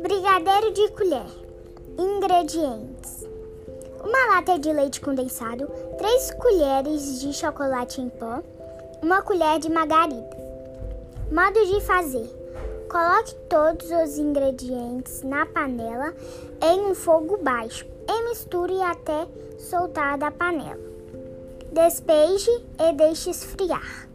Brigadeiro de colher. Ingredientes: uma lata de leite condensado, 3 colheres de chocolate em pó, uma colher de margarida. Modo de fazer: coloque todos os ingredientes na panela em um fogo baixo e misture até soltar da panela. Despeje e deixe esfriar.